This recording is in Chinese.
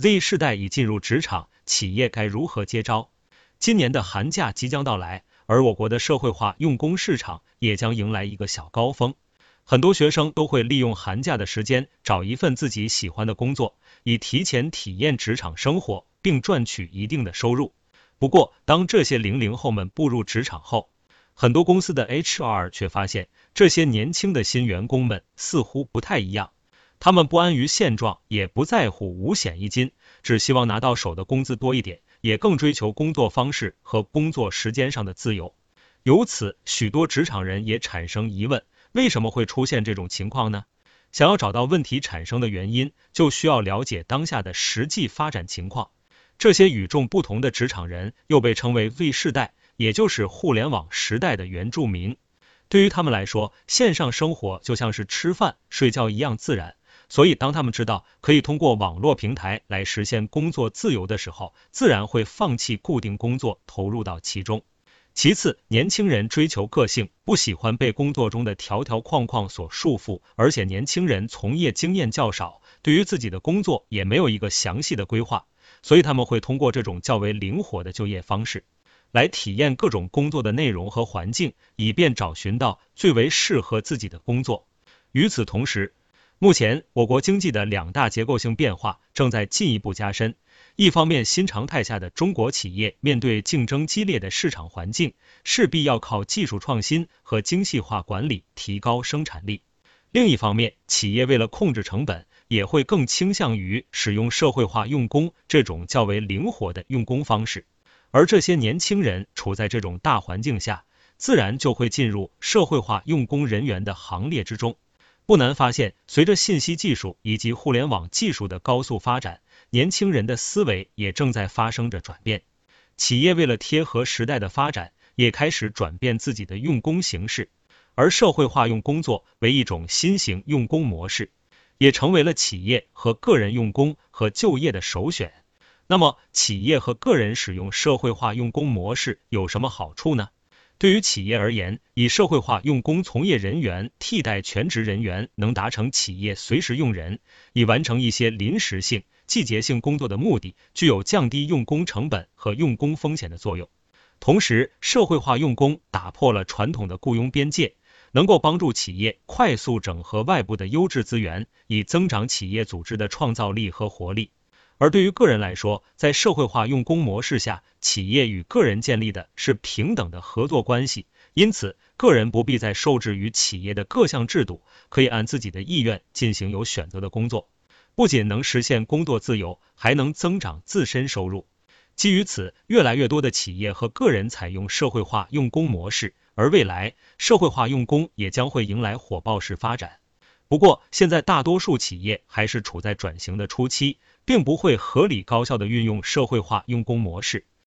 Z 世代已进入职场，企业该如何接招？今年的寒假即将到来，而我国的社会化用工市场也将迎来一个小高峰。很多学生都会利用寒假的时间找一份自己喜欢的工作，以提前体验职场生活，并赚取一定的收入。不过，当这些零零后们步入职场后，很多公司的 HR 却发现，这些年轻的新员工们似乎不太一样。他们不安于现状，也不在乎五险一金，只希望拿到手的工资多一点，也更追求工作方式和工作时间上的自由。由此，许多职场人也产生疑问。为什么会出现这种情况呢？想要找到问题产生的原因，就需要了解当下的实际发展情况。这些与众不同的职场人又被称为 V 世代，也就是互联网时代的原住民。对于他们来说，线上生活就像是吃饭、睡觉一样自然。所以，当他们知道可以通过网络平台来实现工作自由的时候，自然会放弃固定工作，投入到其中。其次，年轻人追求个性，不喜欢被工作中的条条框框所束缚，而且年轻人从业经验较少，对于自己的工作也没有一个详细的规划，所以他们会通过这种较为灵活的就业方式，来体验各种工作的内容和环境，以便找寻到最为适合自己的工作。与此同时，目前我国经济的两大结构性变化正在进一步加深。一方面，新常态下的中国企业面对竞争激烈的市场环境，势必要靠技术创新和精细化管理提高生产力；另一方面，企业为了控制成本，也会更倾向于使用社会化用工这种较为灵活的用工方式。而这些年轻人处在这种大环境下，自然就会进入社会化用工人员的行列之中。不难发现，随着信息技术以及互联网技术的高速发展，年轻人的思维也正在发生着转变，企业为了贴合时代的发展，也开始转变自己的用工形式，而社会化用工作为一种新型用工模式，也成为了企业和个人用工和就业的首选。那么，企业和个人使用社会化用工模式有什么好处呢？对于企业而言，以社会化用工从业人员替代全职人员，能达成企业随时用人，以完成一些临时性。季节性工作的目的具有降低用工成本和用工风险的作用。同时，社会化用工打破了传统的雇佣边界，能够帮助企业快速整合外部的优质资源，以增长企业组织的创造力和活力。而对于个人来说，在社会化用工模式下，企业与个人建立的是平等的合作关系，因此，个人不必再受制于企业的各项制度，可以按自己的意愿进行有选择的工作。不仅能实现工作自由，还能增长自身收入。基于此，越来越多的企业和个人采用社会化用工模式，而未来社会化用工也将会迎来火爆式发展。不过，现在大多数企业还是处在转型的初期，并不会合理高效的运用社会化用工模式。